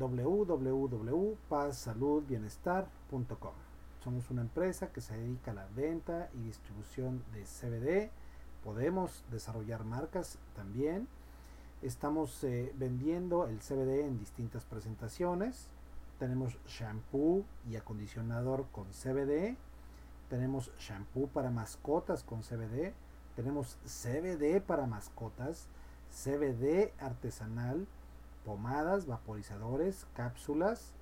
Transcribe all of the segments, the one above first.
www.pazsaludbienestar.com. Somos una empresa que se dedica a la venta y distribución de CBD. Podemos desarrollar marcas también. Estamos eh, vendiendo el CBD en distintas presentaciones. Tenemos shampoo y acondicionador con CBD. Tenemos shampoo para mascotas con CBD. Tenemos CBD para mascotas. CBD artesanal. Pomadas, vaporizadores, cápsulas,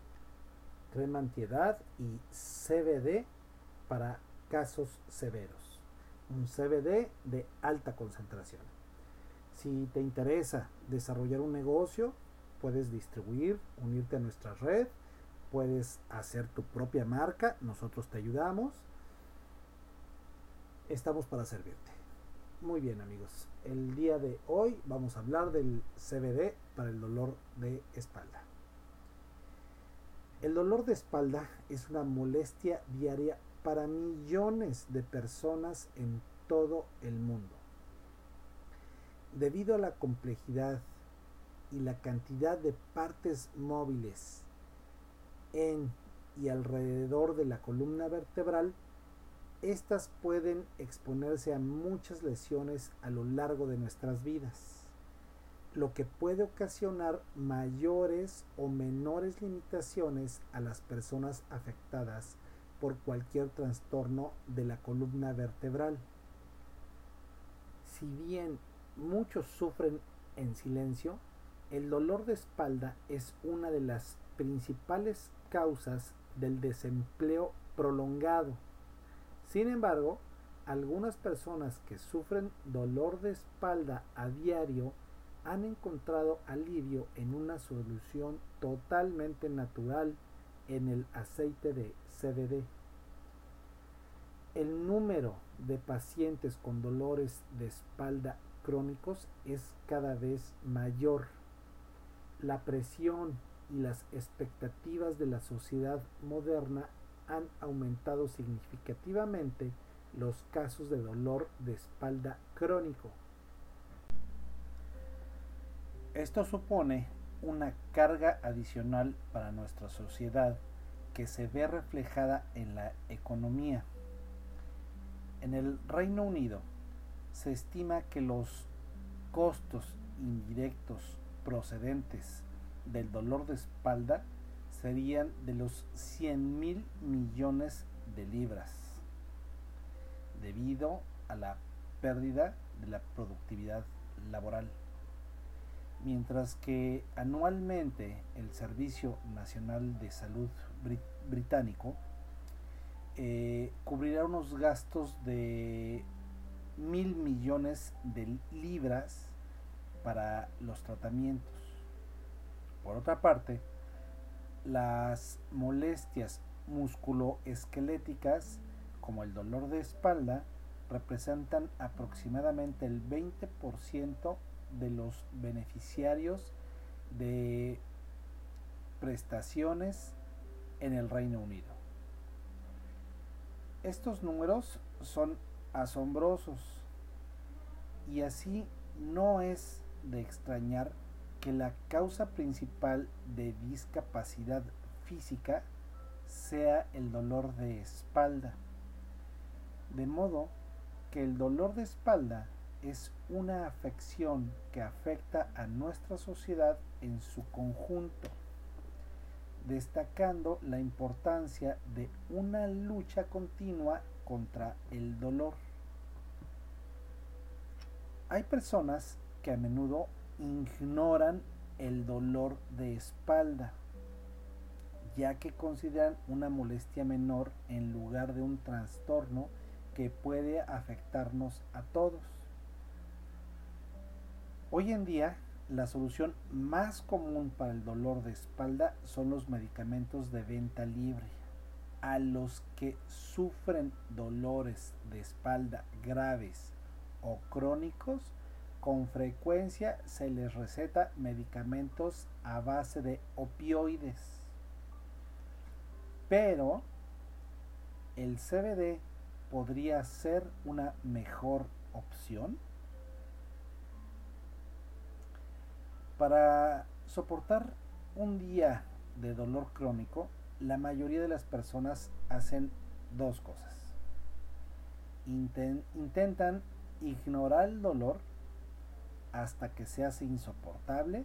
crema antiedad y CBD para casos severos. Un CBD de alta concentración. Si te interesa desarrollar un negocio, puedes distribuir, unirte a nuestra red, puedes hacer tu propia marca, nosotros te ayudamos. Estamos para servirte. Muy bien amigos, el día de hoy vamos a hablar del CBD para el dolor de espalda. El dolor de espalda es una molestia diaria para millones de personas en todo el mundo. Debido a la complejidad y la cantidad de partes móviles en y alrededor de la columna vertebral, estas pueden exponerse a muchas lesiones a lo largo de nuestras vidas, lo que puede ocasionar mayores o menores limitaciones a las personas afectadas por cualquier trastorno de la columna vertebral. Si bien muchos sufren en silencio, el dolor de espalda es una de las principales causas del desempleo prolongado. Sin embargo, algunas personas que sufren dolor de espalda a diario han encontrado alivio en una solución totalmente natural en el aceite de CBD. El número de pacientes con dolores de espalda crónicos es cada vez mayor. La presión y las expectativas de la sociedad moderna han aumentado significativamente los casos de dolor de espalda crónico. Esto supone una carga adicional para nuestra sociedad que se ve reflejada en la economía. En el Reino Unido, se estima que los costos indirectos procedentes del dolor de espalda serían de los 100 mil millones de libras debido a la pérdida de la productividad laboral. Mientras que anualmente el Servicio Nacional de Salud británico eh, cubrirá unos gastos de mil millones de libras para los tratamientos. Por otra parte, las molestias musculoesqueléticas como el dolor de espalda representan aproximadamente el 20% de los beneficiarios de prestaciones en el Reino Unido. Estos números son asombrosos. Y así no es de extrañar que la causa principal de discapacidad física sea el dolor de espalda. De modo que el dolor de espalda es una afección que afecta a nuestra sociedad en su conjunto, destacando la importancia de una lucha continua contra el dolor. Hay personas que a menudo ignoran el dolor de espalda, ya que consideran una molestia menor en lugar de un trastorno que puede afectarnos a todos. Hoy en día, la solución más común para el dolor de espalda son los medicamentos de venta libre a los que sufren dolores de espalda graves o crónicos, con frecuencia se les receta medicamentos a base de opioides. Pero el CBD podría ser una mejor opción para soportar un día de dolor crónico, la mayoría de las personas hacen dos cosas. intentan ignorar el dolor hasta que se hace insoportable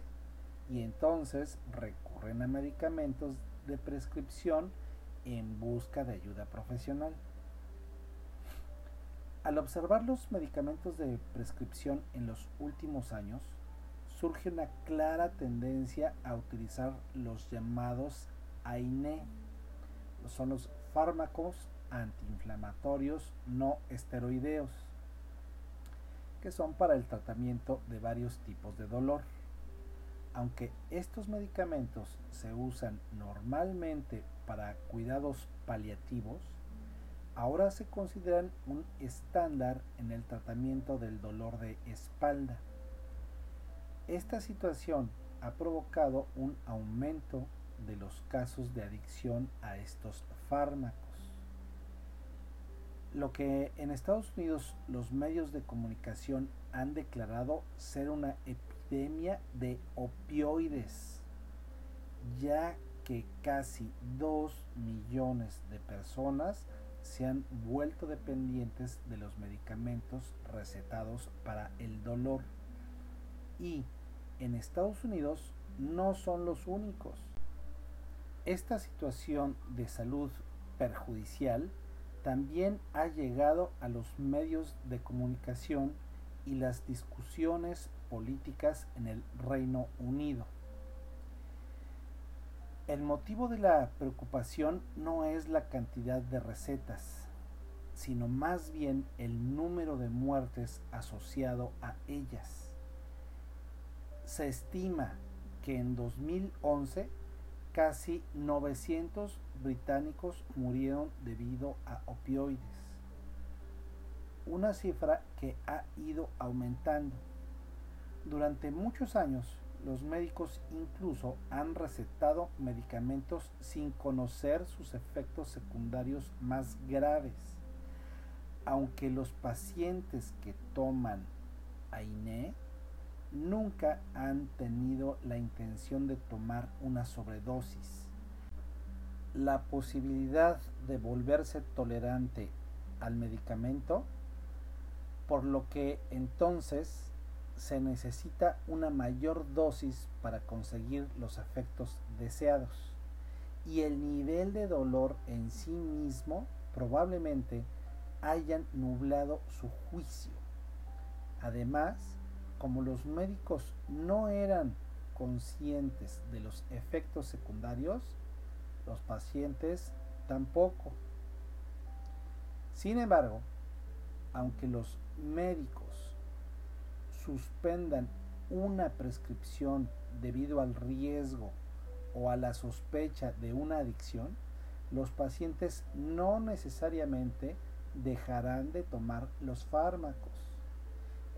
y entonces recurren a medicamentos de prescripción en busca de ayuda profesional. Al observar los medicamentos de prescripción en los últimos años, surge una clara tendencia a utilizar los llamados AINE, son los fármacos antiinflamatorios no esteroideos, que son para el tratamiento de varios tipos de dolor. Aunque estos medicamentos se usan normalmente para cuidados paliativos, ahora se consideran un estándar en el tratamiento del dolor de espalda. Esta situación ha provocado un aumento de los casos de adicción a estos fármacos. Lo que en Estados Unidos los medios de comunicación han declarado ser una epidemia de opioides, ya que casi 2 millones de personas se han vuelto dependientes de los medicamentos recetados para el dolor. Y en Estados Unidos no son los únicos. Esta situación de salud perjudicial también ha llegado a los medios de comunicación y las discusiones políticas en el Reino Unido. El motivo de la preocupación no es la cantidad de recetas, sino más bien el número de muertes asociado a ellas. Se estima que en 2011 casi 900 británicos murieron debido a opioides, una cifra que ha ido aumentando. Durante muchos años, los médicos incluso han recetado medicamentos sin conocer sus efectos secundarios más graves. Aunque los pacientes que toman AINE nunca han tenido la intención de tomar una sobredosis. La posibilidad de volverse tolerante al medicamento, por lo que entonces se necesita una mayor dosis para conseguir los efectos deseados y el nivel de dolor en sí mismo probablemente hayan nublado su juicio. Además, como los médicos no eran conscientes de los efectos secundarios, los pacientes tampoco. Sin embargo, aunque los médicos suspendan una prescripción debido al riesgo o a la sospecha de una adicción, los pacientes no necesariamente dejarán de tomar los fármacos.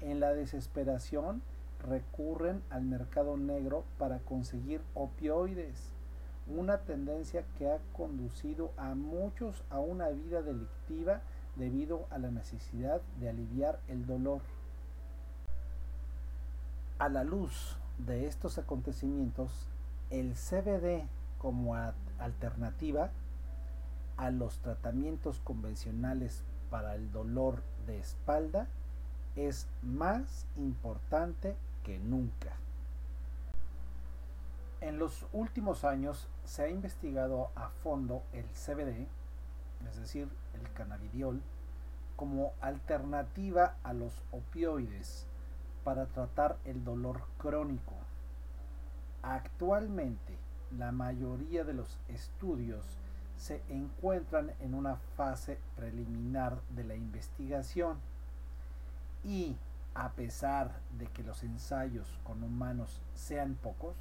En la desesperación recurren al mercado negro para conseguir opioides, una tendencia que ha conducido a muchos a una vida delictiva debido a la necesidad de aliviar el dolor. A la luz de estos acontecimientos, el CBD como alternativa a los tratamientos convencionales para el dolor de espalda es más importante que nunca. En los últimos años se ha investigado a fondo el CBD, es decir, el cannabidiol, como alternativa a los opioides para tratar el dolor crónico. Actualmente, la mayoría de los estudios se encuentran en una fase preliminar de la investigación y a pesar de que los ensayos con humanos sean pocos,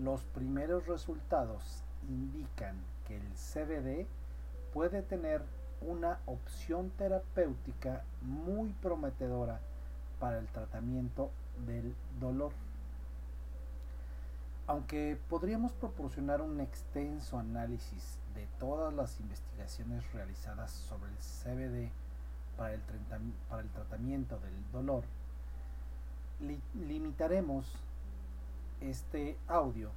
los primeros resultados indican que el CBD puede tener una opción terapéutica muy prometedora para el tratamiento del dolor. Aunque podríamos proporcionar un extenso análisis de todas las investigaciones realizadas sobre el CBD para el, tratamiento del dolor, limitaremos este audio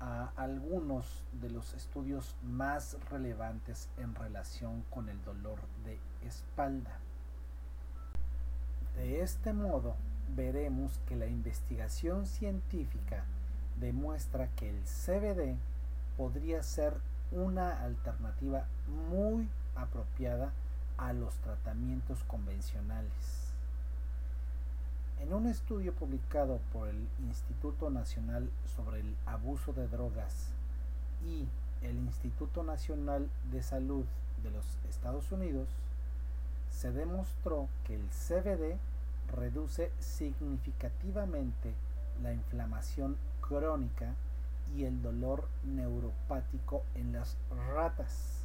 a algunos de los estudios más relevantes en relación con el dolor de espalda. De este modo, veremos que la investigación científica demuestra que el CBD podría ser una alternativa muy apropiada a los tratamientos convencionales. En un estudio publicado por el Instituto Nacional sobre el Abuso de Drogas y el Instituto Nacional de Salud de los Estados Unidos, se demostró que el CBD reduce significativamente la inflamación crónica y el dolor neuropático en las ratas.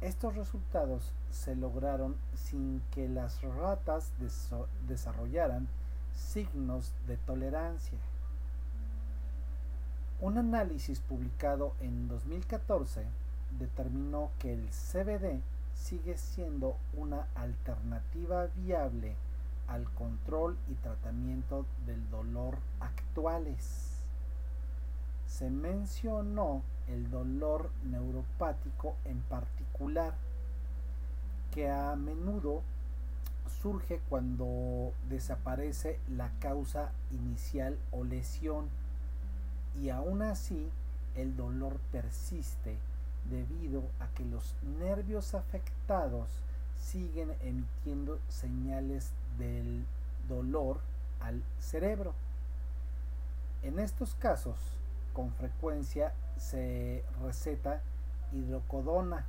Estos resultados se lograron sin que las ratas desarrollaran signos de tolerancia. Un análisis publicado en 2014 determinó que el CBD sigue siendo una alternativa viable al control y tratamiento del dolor actuales. Se mencionó el dolor neuropático en particular, que a menudo surge cuando desaparece la causa inicial o lesión y aún así el dolor persiste debido a que los nervios afectados siguen emitiendo señales del dolor al cerebro. En estos casos, con frecuencia se receta hidrocodona,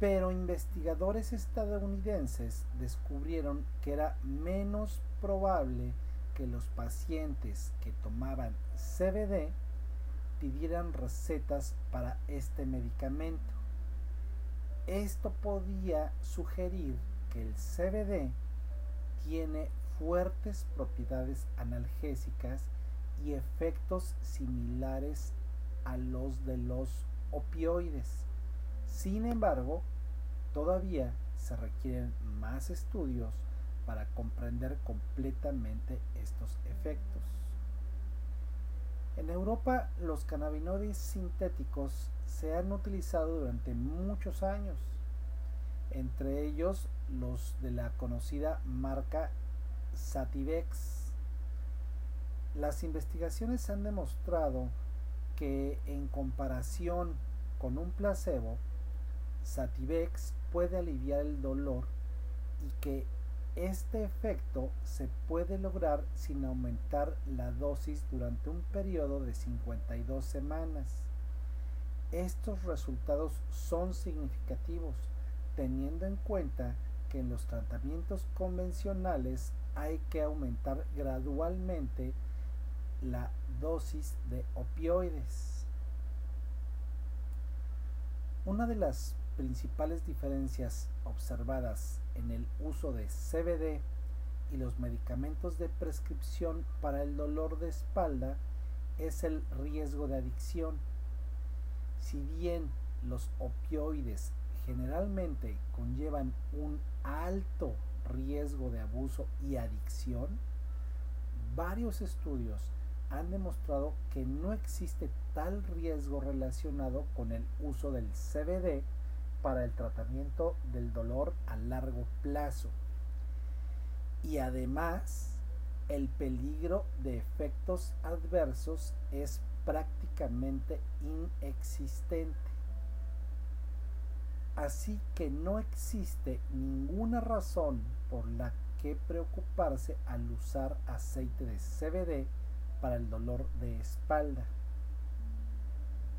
pero investigadores estadounidenses descubrieron que era menos probable que los pacientes que tomaban CBD pidieran recetas para este medicamento. Esto podía sugerir que el CBD tiene fuertes propiedades analgésicas y efectos similares a los de los opioides. Sin embargo, todavía se requieren más estudios para comprender completamente estos efectos. En Europa los cannabinoides sintéticos se han utilizado durante muchos años, entre ellos los de la conocida marca Sativex. Las investigaciones han demostrado que en comparación con un placebo, Sativex puede aliviar el dolor y que este efecto se puede lograr sin aumentar la dosis durante un periodo de 52 semanas. Estos resultados son significativos, teniendo en cuenta que en los tratamientos convencionales hay que aumentar gradualmente la dosis de opioides. Una de las principales diferencias observadas en el uso de CBD y los medicamentos de prescripción para el dolor de espalda es el riesgo de adicción. Si bien los opioides generalmente conllevan un alto riesgo de abuso y adicción, varios estudios han demostrado que no existe tal riesgo relacionado con el uso del CBD para el tratamiento del dolor a largo plazo. Y además, el peligro de efectos adversos es prácticamente inexistente. Así que no existe ninguna razón por la que preocuparse al usar aceite de CBD para el dolor de espalda.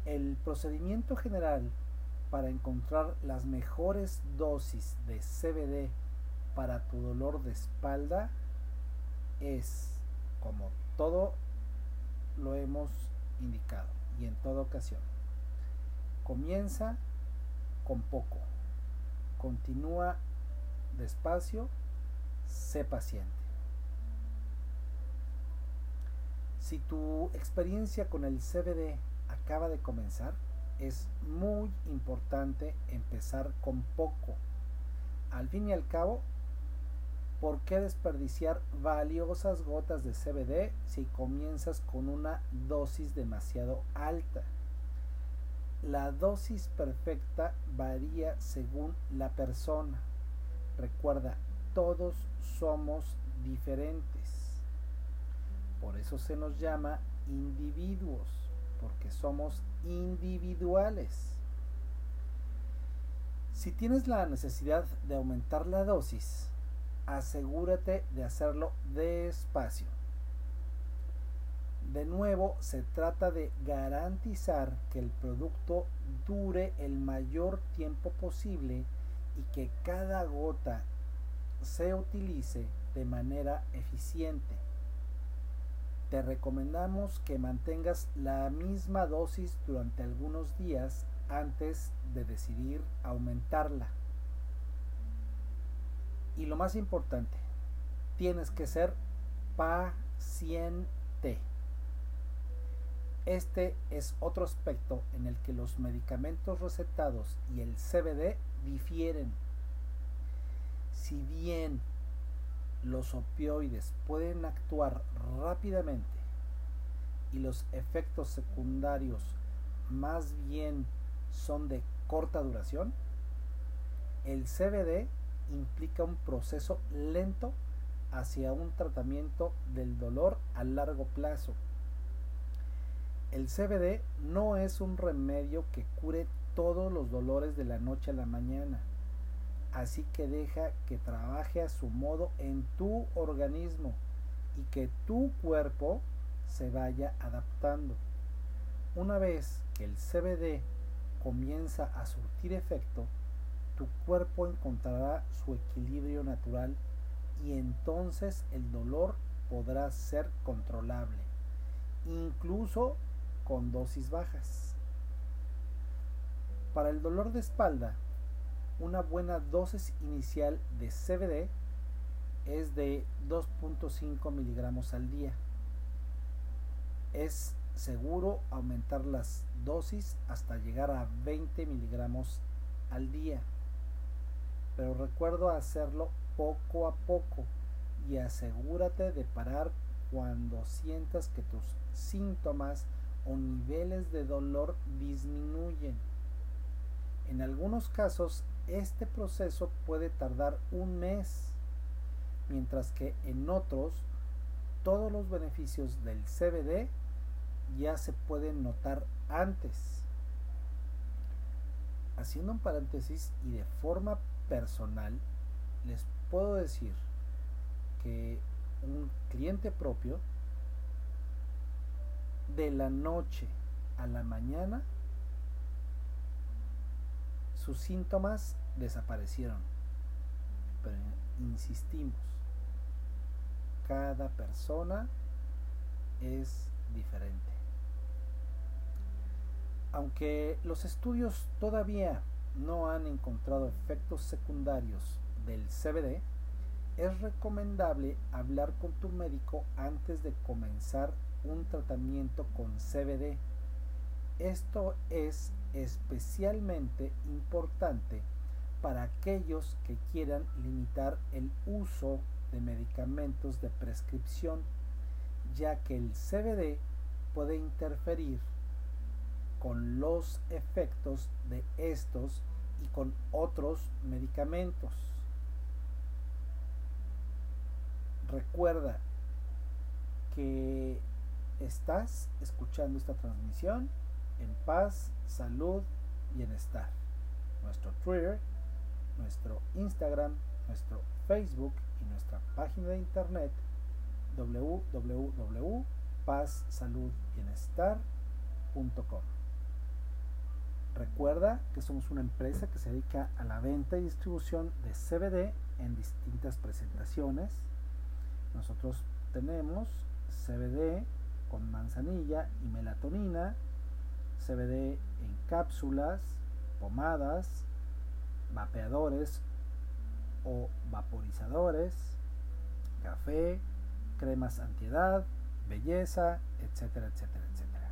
El procedimiento general para encontrar las mejores dosis de CBD para tu dolor de espalda es, como todo lo hemos indicado y en toda ocasión, comienza con poco, continúa despacio, sé paciente. Si tu experiencia con el CBD acaba de comenzar, es muy importante empezar con poco. Al fin y al cabo, ¿Por qué desperdiciar valiosas gotas de CBD si comienzas con una dosis demasiado alta? La dosis perfecta varía según la persona. Recuerda, todos somos diferentes. Por eso se nos llama individuos, porque somos individuales. Si tienes la necesidad de aumentar la dosis, asegúrate de hacerlo despacio. De nuevo, se trata de garantizar que el producto dure el mayor tiempo posible y que cada gota se utilice de manera eficiente. Te recomendamos que mantengas la misma dosis durante algunos días antes de decidir aumentarla. Y lo más importante, tienes que ser paciente. Este es otro aspecto en el que los medicamentos recetados y el CBD difieren. Si bien los opioides pueden actuar rápidamente y los efectos secundarios más bien son de corta duración, el CBD implica un proceso lento hacia un tratamiento del dolor a largo plazo. El CBD no es un remedio que cure todos los dolores de la noche a la mañana, así que deja que trabaje a su modo en tu organismo y que tu cuerpo se vaya adaptando. Una vez que el CBD comienza a surtir efecto, tu cuerpo encontrará su equilibrio natural y entonces el dolor podrá ser controlable, incluso con dosis bajas. Para el dolor de espalda, una buena dosis inicial de CBD es de 2.5 miligramos al día. Es seguro aumentar las dosis hasta llegar a 20 miligramos al día pero recuerdo hacerlo poco a poco y asegúrate de parar cuando sientas que tus síntomas o niveles de dolor disminuyen. En algunos casos este proceso puede tardar un mes, mientras que en otros todos los beneficios del CBD ya se pueden notar antes. Haciendo un paréntesis y de forma personal, les puedo decir que un cliente propio de la noche a la mañana sus síntomas desaparecieron. Pero insistimos, cada persona es diferente. Aunque los estudios todavía no han encontrado efectos secundarios del CBD, es recomendable hablar con tu médico antes de comenzar un tratamiento con CBD. Esto es especialmente importante para aquellos que quieran limitar el uso de medicamentos de prescripción, ya que el CBD puede interferir con los efectos de estos y con otros medicamentos. Recuerda que estás escuchando esta transmisión en paz, salud, bienestar. Nuestro Twitter, nuestro Instagram, nuestro Facebook y nuestra página de internet www.pazsaludbienestar.com. Recuerda que somos una empresa que se dedica a la venta y distribución de CBD en distintas presentaciones. Nosotros tenemos CBD con manzanilla y melatonina, CBD en cápsulas, pomadas, vapeadores o vaporizadores, café, cremas antiedad, belleza, etcétera, etcétera, etcétera.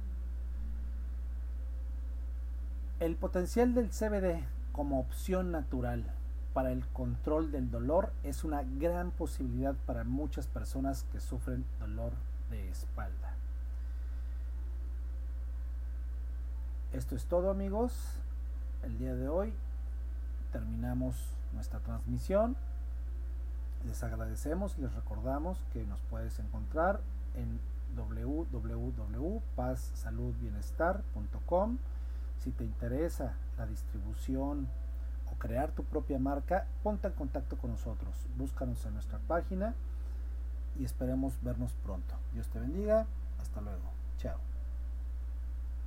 El potencial del CBD como opción natural para el control del dolor es una gran posibilidad para muchas personas que sufren dolor de espalda. Esto es todo amigos. El día de hoy terminamos nuestra transmisión. Les agradecemos y les recordamos que nos puedes encontrar en www.pazsaludbienestar.com. Si te interesa la distribución o crear tu propia marca, ponte en contacto con nosotros. Búscanos en nuestra página y esperemos vernos pronto. Dios te bendiga. Hasta luego. Chao.